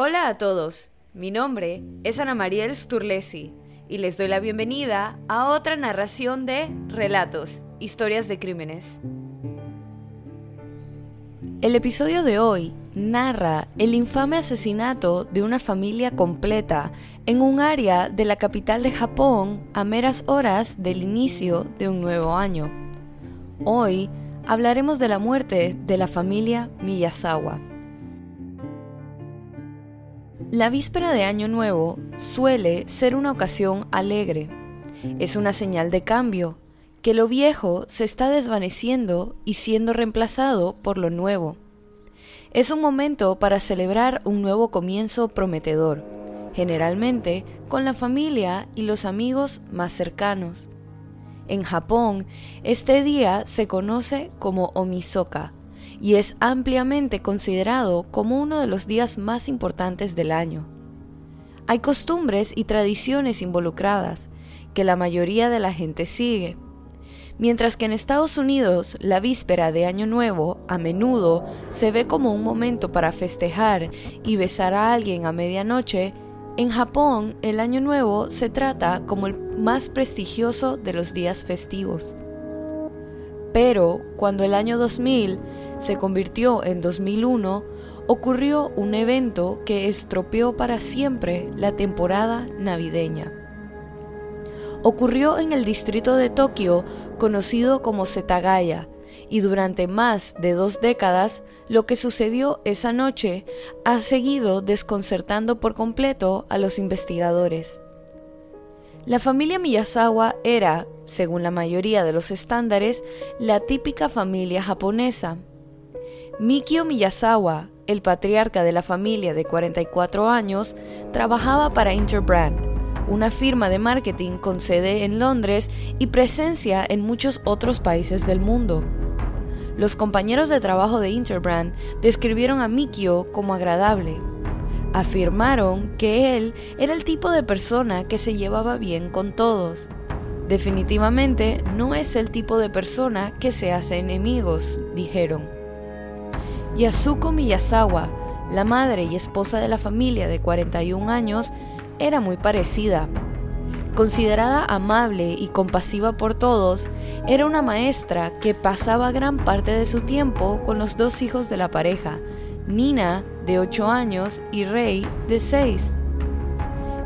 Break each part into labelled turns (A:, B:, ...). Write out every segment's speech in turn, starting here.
A: Hola a todos, mi nombre es Ana Mariel Sturlesi y les doy la bienvenida a otra narración de Relatos, Historias de Crímenes. El episodio de hoy narra el infame asesinato de una familia completa en un área de la capital de Japón a meras horas del inicio de un nuevo año. Hoy hablaremos de la muerte de la familia Miyazawa. La víspera de Año Nuevo suele ser una ocasión alegre. Es una señal de cambio, que lo viejo se está desvaneciendo y siendo reemplazado por lo nuevo. Es un momento para celebrar un nuevo comienzo prometedor, generalmente con la familia y los amigos más cercanos. En Japón, este día se conoce como Omisoka, y es ampliamente considerado como uno de los días más importantes del año. Hay costumbres y tradiciones involucradas que la mayoría de la gente sigue. Mientras que en Estados Unidos la víspera de Año Nuevo a menudo se ve como un momento para festejar y besar a alguien a medianoche, en Japón el Año Nuevo se trata como el más prestigioso de los días festivos. Pero cuando el año 2000 se convirtió en 2001, ocurrió un evento que estropeó para siempre la temporada navideña. Ocurrió en el distrito de Tokio conocido como Setagaya, y durante más de dos décadas lo que sucedió esa noche ha seguido desconcertando por completo a los investigadores. La familia Miyazawa era, según la mayoría de los estándares, la típica familia japonesa. Mikio Miyazawa, el patriarca de la familia de 44 años, trabajaba para Interbrand, una firma de marketing con sede en Londres y presencia en muchos otros países del mundo. Los compañeros de trabajo de Interbrand describieron a Mikio como agradable, Afirmaron que él era el tipo de persona que se llevaba bien con todos. Definitivamente no es el tipo de persona que se hace enemigos, dijeron. Yasuko Miyazawa, la madre y esposa de la familia de 41 años, era muy parecida. Considerada amable y compasiva por todos, era una maestra que pasaba gran parte de su tiempo con los dos hijos de la pareja, Nina, de 8 años, y Rey, de 6.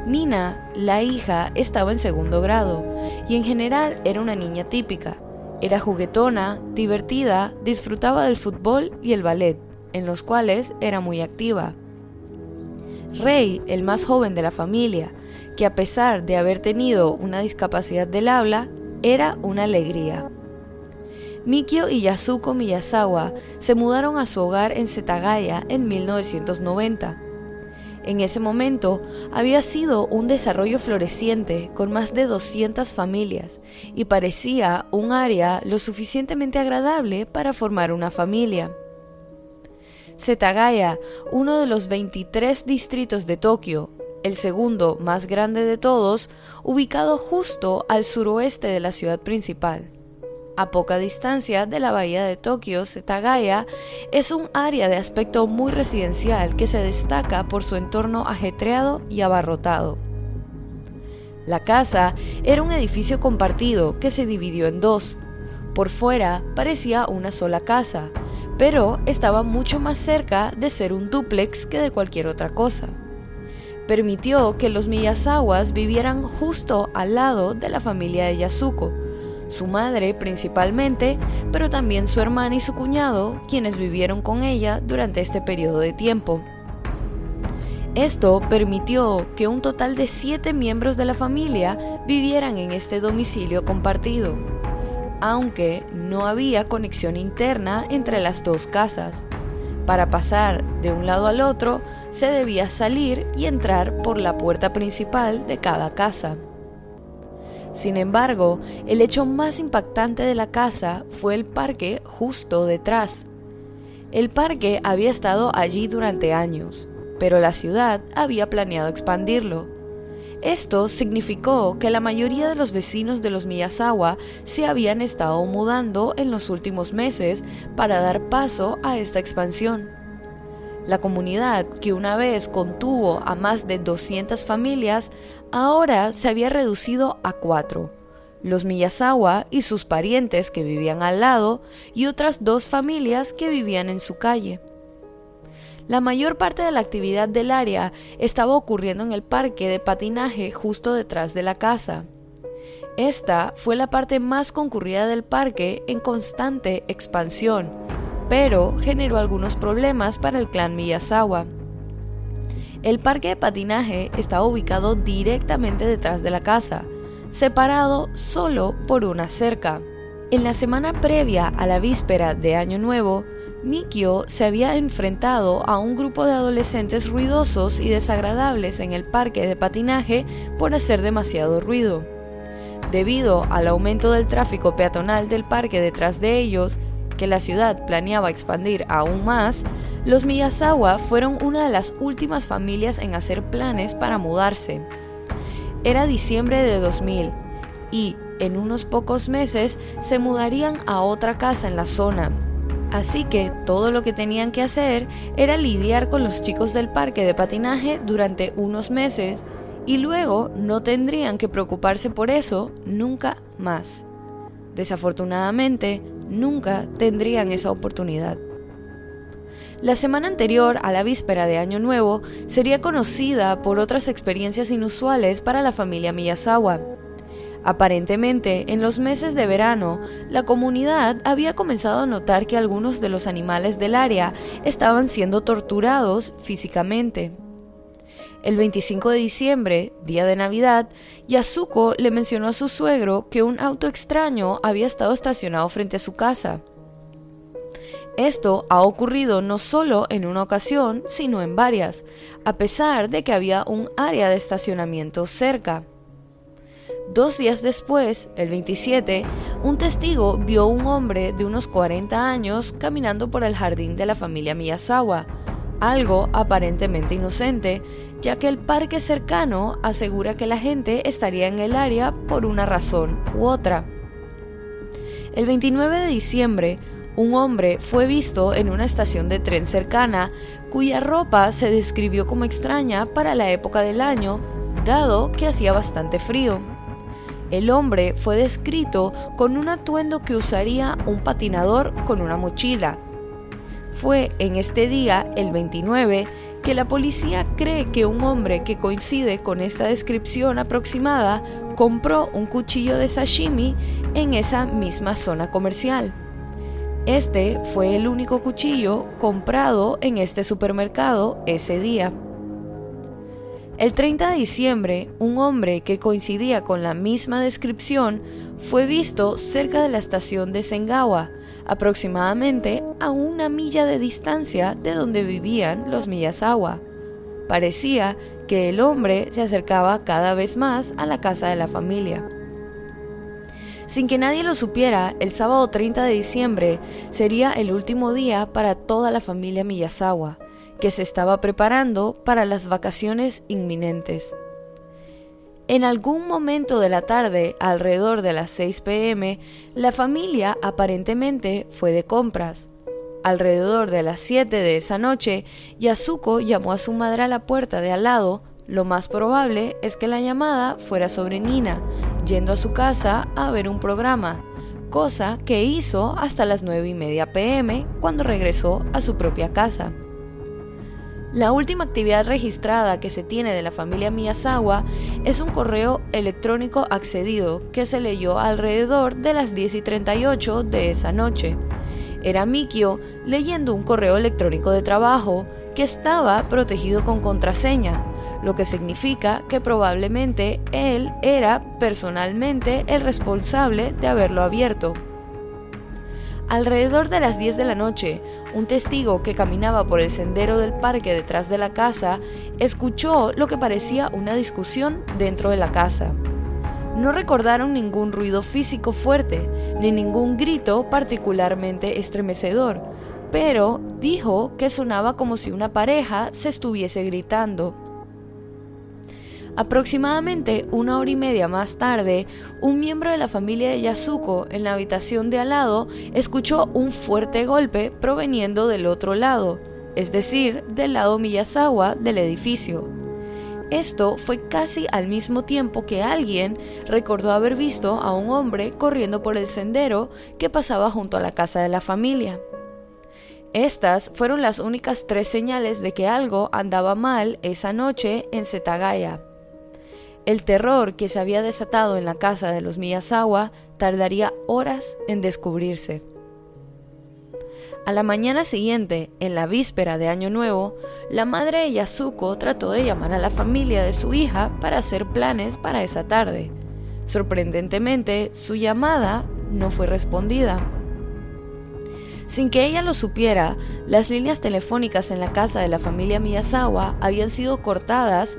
A: Nina, la hija, estaba en segundo grado y en general era una niña típica. Era juguetona, divertida, disfrutaba del fútbol y el ballet, en los cuales era muy activa. Rey, el más joven de la familia, que a pesar de haber tenido una discapacidad del habla, era una alegría. Mikio y Yasuko Miyazawa se mudaron a su hogar en Setagaya en 1990. En ese momento había sido un desarrollo floreciente con más de 200 familias y parecía un área lo suficientemente agradable para formar una familia. Setagaya, uno de los 23 distritos de Tokio, el segundo más grande de todos, ubicado justo al suroeste de la ciudad principal. A poca distancia de la bahía de Tokio, Setagaya es un área de aspecto muy residencial que se destaca por su entorno ajetreado y abarrotado. La casa era un edificio compartido que se dividió en dos. Por fuera parecía una sola casa, pero estaba mucho más cerca de ser un dúplex que de cualquier otra cosa. Permitió que los Miyazawas vivieran justo al lado de la familia de Yasuko, su madre principalmente, pero también su hermana y su cuñado, quienes vivieron con ella durante este periodo de tiempo. Esto permitió que un total de siete miembros de la familia vivieran en este domicilio compartido, aunque no había conexión interna entre las dos casas. Para pasar de un lado al otro, se debía salir y entrar por la puerta principal de cada casa. Sin embargo, el hecho más impactante de la casa fue el parque justo detrás. El parque había estado allí durante años, pero la ciudad había planeado expandirlo. Esto significó que la mayoría de los vecinos de los Miyazawa se habían estado mudando en los últimos meses para dar paso a esta expansión. La comunidad, que una vez contuvo a más de 200 familias, ahora se había reducido a cuatro. Los Miyazawa y sus parientes que vivían al lado y otras dos familias que vivían en su calle. La mayor parte de la actividad del área estaba ocurriendo en el parque de patinaje justo detrás de la casa. Esta fue la parte más concurrida del parque en constante expansión, pero generó algunos problemas para el clan Miyazawa. El parque de patinaje estaba ubicado directamente detrás de la casa, separado solo por una cerca. En la semana previa a la víspera de Año Nuevo, Mikio se había enfrentado a un grupo de adolescentes ruidosos y desagradables en el parque de patinaje por hacer demasiado ruido. Debido al aumento del tráfico peatonal del parque detrás de ellos, que la ciudad planeaba expandir aún más, los Miyazawa fueron una de las últimas familias en hacer planes para mudarse. Era diciembre de 2000 y en unos pocos meses se mudarían a otra casa en la zona. Así que todo lo que tenían que hacer era lidiar con los chicos del parque de patinaje durante unos meses y luego no tendrían que preocuparse por eso nunca más. Desafortunadamente, nunca tendrían esa oportunidad. La semana anterior a la víspera de Año Nuevo sería conocida por otras experiencias inusuales para la familia Miyazawa. Aparentemente, en los meses de verano, la comunidad había comenzado a notar que algunos de los animales del área estaban siendo torturados físicamente. El 25 de diciembre, día de Navidad, Yasuko le mencionó a su suegro que un auto extraño había estado estacionado frente a su casa. Esto ha ocurrido no solo en una ocasión, sino en varias, a pesar de que había un área de estacionamiento cerca. Dos días después, el 27, un testigo vio a un hombre de unos 40 años caminando por el jardín de la familia Miyazawa, algo aparentemente inocente, ya que el parque cercano asegura que la gente estaría en el área por una razón u otra. El 29 de diciembre, un hombre fue visto en una estación de tren cercana cuya ropa se describió como extraña para la época del año, dado que hacía bastante frío. El hombre fue descrito con un atuendo que usaría un patinador con una mochila, fue en este día, el 29, que la policía cree que un hombre que coincide con esta descripción aproximada compró un cuchillo de sashimi en esa misma zona comercial. Este fue el único cuchillo comprado en este supermercado ese día. El 30 de diciembre, un hombre que coincidía con la misma descripción fue visto cerca de la estación de Sengawa, aproximadamente a una milla de distancia de donde vivían los Miyazawa. Parecía que el hombre se acercaba cada vez más a la casa de la familia. Sin que nadie lo supiera, el sábado 30 de diciembre sería el último día para toda la familia Miyazawa, que se estaba preparando para las vacaciones inminentes. En algún momento de la tarde, alrededor de las 6 pm, la familia aparentemente fue de compras. Alrededor de las 7 de esa noche, Yasuko llamó a su madre a la puerta de al lado. Lo más probable es que la llamada fuera sobre Nina, yendo a su casa a ver un programa, cosa que hizo hasta las 9 y media pm cuando regresó a su propia casa. La última actividad registrada que se tiene de la familia Miyazawa es un correo electrónico accedido que se leyó alrededor de las 10 y 38 de esa noche. Era Mikio leyendo un correo electrónico de trabajo que estaba protegido con contraseña, lo que significa que probablemente él era personalmente el responsable de haberlo abierto. Alrededor de las 10 de la noche, un testigo que caminaba por el sendero del parque detrás de la casa escuchó lo que parecía una discusión dentro de la casa. No recordaron ningún ruido físico fuerte, ni ningún grito particularmente estremecedor, pero dijo que sonaba como si una pareja se estuviese gritando. Aproximadamente una hora y media más tarde, un miembro de la familia de Yasuko en la habitación de al lado escuchó un fuerte golpe proveniendo del otro lado, es decir, del lado Miyazawa del edificio. Esto fue casi al mismo tiempo que alguien recordó haber visto a un hombre corriendo por el sendero que pasaba junto a la casa de la familia. Estas fueron las únicas tres señales de que algo andaba mal esa noche en Setagaya. El terror que se había desatado en la casa de los Miyazawa tardaría horas en descubrirse. A la mañana siguiente, en la víspera de Año Nuevo, la madre de Yasuko trató de llamar a la familia de su hija para hacer planes para esa tarde. Sorprendentemente, su llamada no fue respondida. Sin que ella lo supiera, las líneas telefónicas en la casa de la familia Miyazawa habían sido cortadas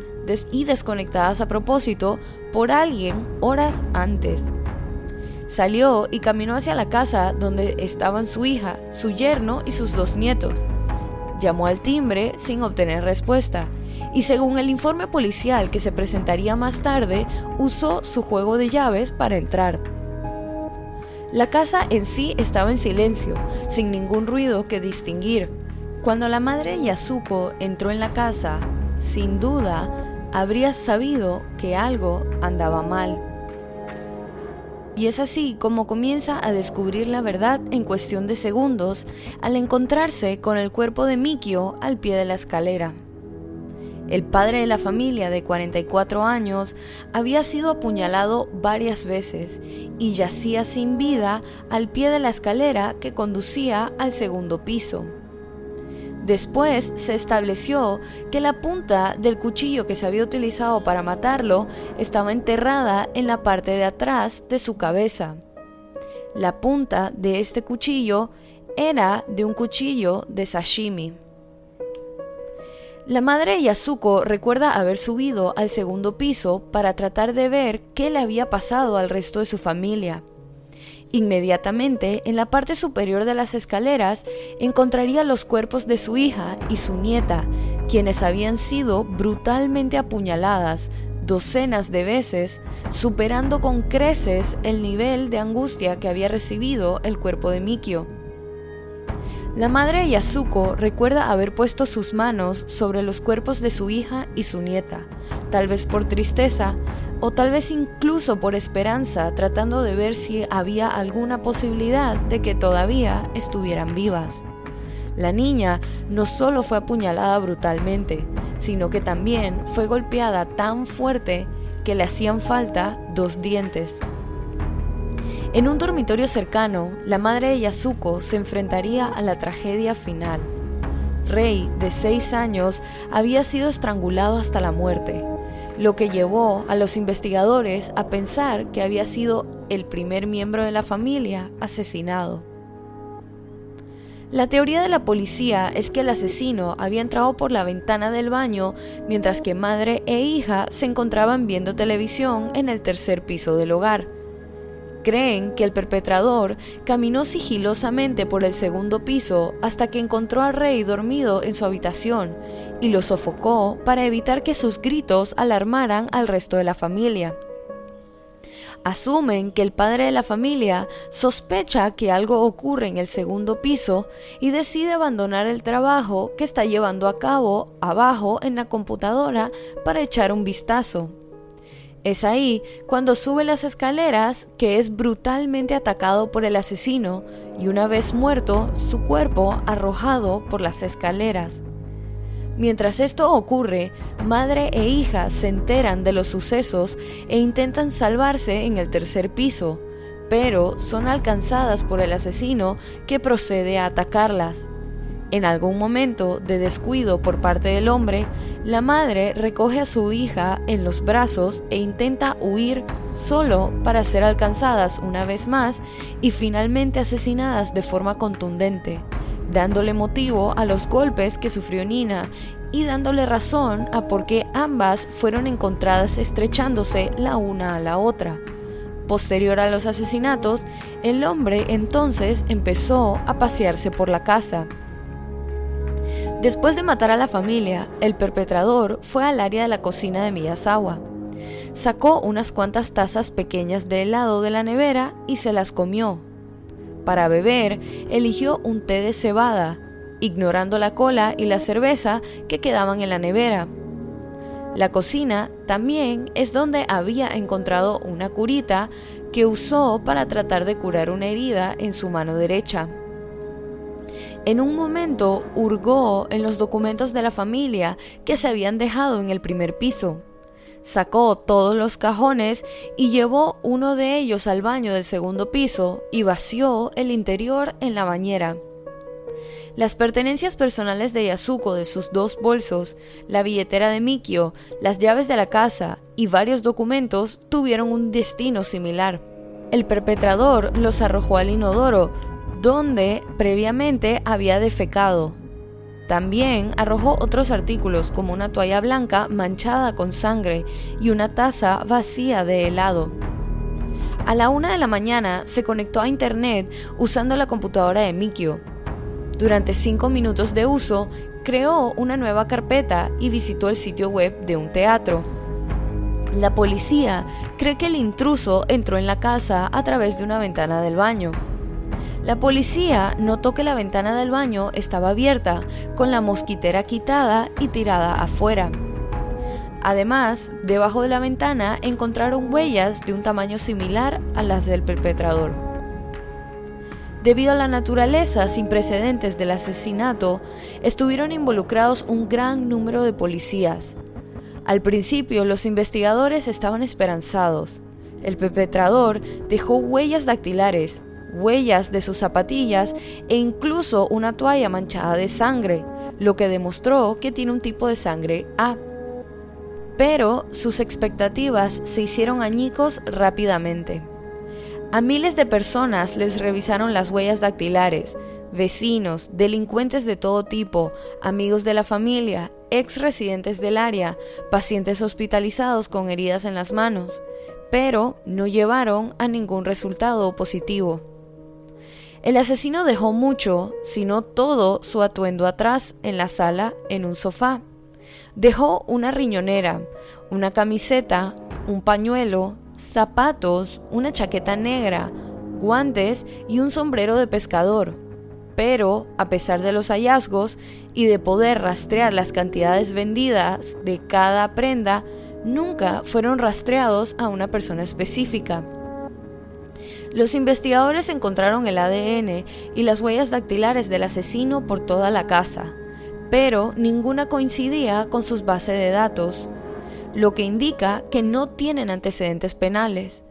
A: y desconectadas a propósito por alguien horas antes. Salió y caminó hacia la casa donde estaban su hija, su yerno y sus dos nietos. Llamó al timbre sin obtener respuesta y según el informe policial que se presentaría más tarde, usó su juego de llaves para entrar. La casa en sí estaba en silencio, sin ningún ruido que distinguir. Cuando la madre Yasuko entró en la casa, sin duda, habría sabido que algo andaba mal. Y es así como comienza a descubrir la verdad en cuestión de segundos al encontrarse con el cuerpo de Mikio al pie de la escalera. El padre de la familia de 44 años había sido apuñalado varias veces y yacía sin vida al pie de la escalera que conducía al segundo piso. Después se estableció que la punta del cuchillo que se había utilizado para matarlo estaba enterrada en la parte de atrás de su cabeza. La punta de este cuchillo era de un cuchillo de sashimi. La madre de Yasuko recuerda haber subido al segundo piso para tratar de ver qué le había pasado al resto de su familia. Inmediatamente, en la parte superior de las escaleras, encontraría los cuerpos de su hija y su nieta, quienes habían sido brutalmente apuñaladas docenas de veces, superando con creces el nivel de angustia que había recibido el cuerpo de Mikio. La madre Yasuko recuerda haber puesto sus manos sobre los cuerpos de su hija y su nieta, tal vez por tristeza, o tal vez incluso por esperanza, tratando de ver si había alguna posibilidad de que todavía estuvieran vivas. La niña no solo fue apuñalada brutalmente, sino que también fue golpeada tan fuerte que le hacían falta dos dientes. En un dormitorio cercano, la madre de Yasuko se enfrentaría a la tragedia final. Rey, de seis años, había sido estrangulado hasta la muerte lo que llevó a los investigadores a pensar que había sido el primer miembro de la familia asesinado. La teoría de la policía es que el asesino había entrado por la ventana del baño mientras que madre e hija se encontraban viendo televisión en el tercer piso del hogar. Creen que el perpetrador caminó sigilosamente por el segundo piso hasta que encontró al rey dormido en su habitación y lo sofocó para evitar que sus gritos alarmaran al resto de la familia. Asumen que el padre de la familia sospecha que algo ocurre en el segundo piso y decide abandonar el trabajo que está llevando a cabo abajo en la computadora para echar un vistazo. Es ahí cuando sube las escaleras que es brutalmente atacado por el asesino y una vez muerto, su cuerpo arrojado por las escaleras. Mientras esto ocurre, madre e hija se enteran de los sucesos e intentan salvarse en el tercer piso, pero son alcanzadas por el asesino que procede a atacarlas. En algún momento de descuido por parte del hombre, la madre recoge a su hija en los brazos e intenta huir solo para ser alcanzadas una vez más y finalmente asesinadas de forma contundente, dándole motivo a los golpes que sufrió Nina y dándole razón a por qué ambas fueron encontradas estrechándose la una a la otra. Posterior a los asesinatos, el hombre entonces empezó a pasearse por la casa Después de matar a la familia, el perpetrador fue al área de la cocina de Miyazawa. Sacó unas cuantas tazas pequeñas de helado de la nevera y se las comió. Para beber, eligió un té de cebada ignorando la cola y la cerveza que quedaban en la nevera. La cocina también es donde había encontrado una curita que usó para tratar de curar una herida en su mano derecha. En un momento hurgó en los documentos de la familia que se habían dejado en el primer piso. Sacó todos los cajones y llevó uno de ellos al baño del segundo piso y vació el interior en la bañera. Las pertenencias personales de Yasuko de sus dos bolsos, la billetera de Mikio, las llaves de la casa y varios documentos tuvieron un destino similar. El perpetrador los arrojó al inodoro, donde previamente había defecado. También arrojó otros artículos como una toalla blanca manchada con sangre y una taza vacía de helado. A la una de la mañana se conectó a internet usando la computadora de Mikio durante cinco minutos de uso, creó una nueva carpeta y visitó el sitio web de un teatro. La policía cree que el intruso entró en la casa a través de una ventana del baño. La policía notó que la ventana del baño estaba abierta, con la mosquitera quitada y tirada afuera. Además, debajo de la ventana encontraron huellas de un tamaño similar a las del perpetrador. Debido a la naturaleza sin precedentes del asesinato, estuvieron involucrados un gran número de policías. Al principio los investigadores estaban esperanzados. El perpetrador dejó huellas dactilares, huellas de sus zapatillas e incluso una toalla manchada de sangre, lo que demostró que tiene un tipo de sangre A. Pero sus expectativas se hicieron añicos rápidamente. A miles de personas les revisaron las huellas dactilares, vecinos, delincuentes de todo tipo, amigos de la familia, ex residentes del área, pacientes hospitalizados con heridas en las manos, pero no llevaron a ningún resultado positivo. El asesino dejó mucho, si no todo, su atuendo atrás en la sala en un sofá. Dejó una riñonera, una camiseta, un pañuelo, zapatos, una chaqueta negra, guantes y un sombrero de pescador. Pero, a pesar de los hallazgos y de poder rastrear las cantidades vendidas de cada prenda, nunca fueron rastreados a una persona específica. Los investigadores encontraron el ADN y las huellas dactilares del asesino por toda la casa, pero ninguna coincidía con sus bases de datos lo que indica que no tienen antecedentes penales.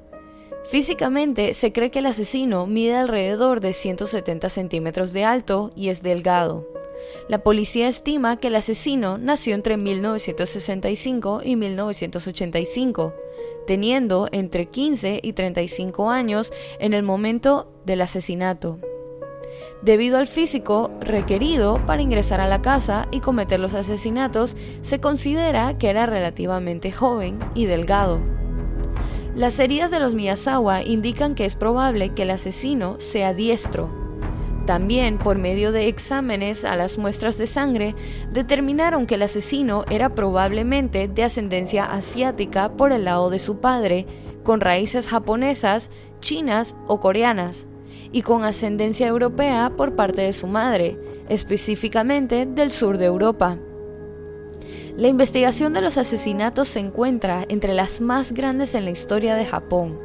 A: Físicamente se cree que el asesino mide alrededor de 170 centímetros de alto y es delgado. La policía estima que el asesino nació entre 1965 y 1985, teniendo entre 15 y 35 años en el momento del asesinato debido al físico requerido para ingresar a la casa y cometer los asesinatos, se considera que era relativamente joven y delgado. Las heridas de los Miyazawa indican que es probable que el asesino sea diestro. También, por medio de exámenes a las muestras de sangre, determinaron que el asesino era probablemente de ascendencia asiática por el lado de su padre, con raíces japonesas, chinas o coreanas y con ascendencia europea por parte de su madre, específicamente del sur de Europa. La investigación de los asesinatos se encuentra entre las más grandes en la historia de Japón,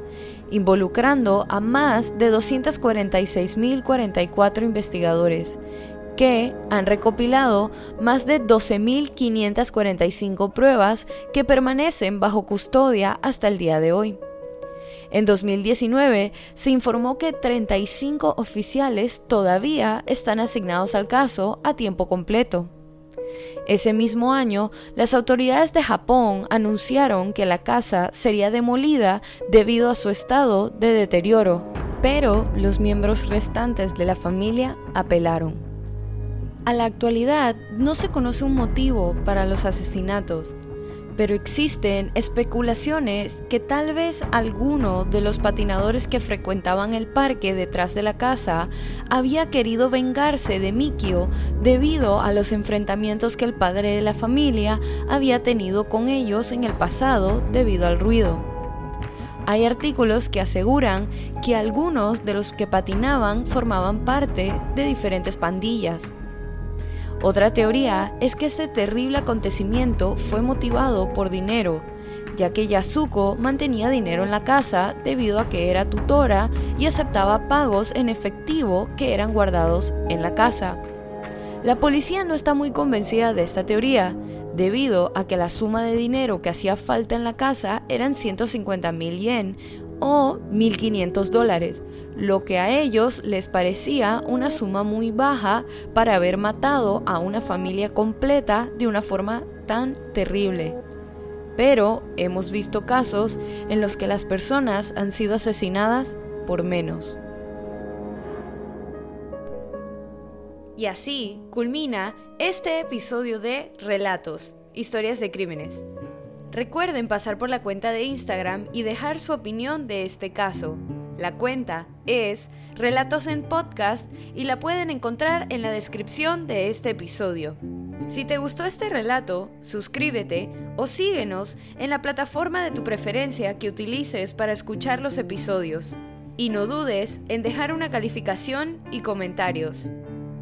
A: involucrando a más de 246.044 investigadores, que han recopilado más de 12.545 pruebas que permanecen bajo custodia hasta el día de hoy. En 2019 se informó que 35 oficiales todavía están asignados al caso a tiempo completo. Ese mismo año, las autoridades de Japón anunciaron que la casa sería demolida debido a su estado de deterioro, pero los miembros restantes de la familia apelaron. A la actualidad no se conoce un motivo para los asesinatos, pero existen especulaciones que tal vez alguno de los patinadores que frecuentaban el parque detrás de la casa había querido vengarse de Mikio debido a los enfrentamientos que el padre de la familia había tenido con ellos en el pasado debido al ruido. Hay artículos que aseguran que algunos de los que patinaban formaban parte de diferentes pandillas. Otra teoría es que este terrible acontecimiento fue motivado por dinero, ya que Yasuko mantenía dinero en la casa debido a que era tutora y aceptaba pagos en efectivo que eran guardados en la casa. La policía no está muy convencida de esta teoría, debido a que la suma de dinero que hacía falta en la casa eran 150 mil yen o 1.500 dólares, lo que a ellos les parecía una suma muy baja para haber matado a una familia completa de una forma tan terrible. Pero hemos visto casos en los que las personas han sido asesinadas por menos. Y así culmina este episodio de Relatos, historias de crímenes. Recuerden pasar por la cuenta de Instagram y dejar su opinión de este caso. La cuenta es Relatos en Podcast y la pueden encontrar en la descripción de este episodio. Si te gustó este relato, suscríbete o síguenos en la plataforma de tu preferencia que utilices para escuchar los episodios. Y no dudes en dejar una calificación y comentarios.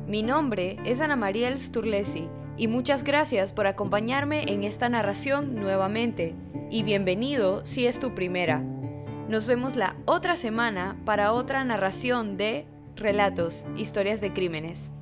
A: Mi nombre es Ana Mariel Sturlesi y muchas gracias por acompañarme en esta narración nuevamente y bienvenido si es tu primera. Nos vemos la otra semana para otra narración de Relatos, historias de crímenes.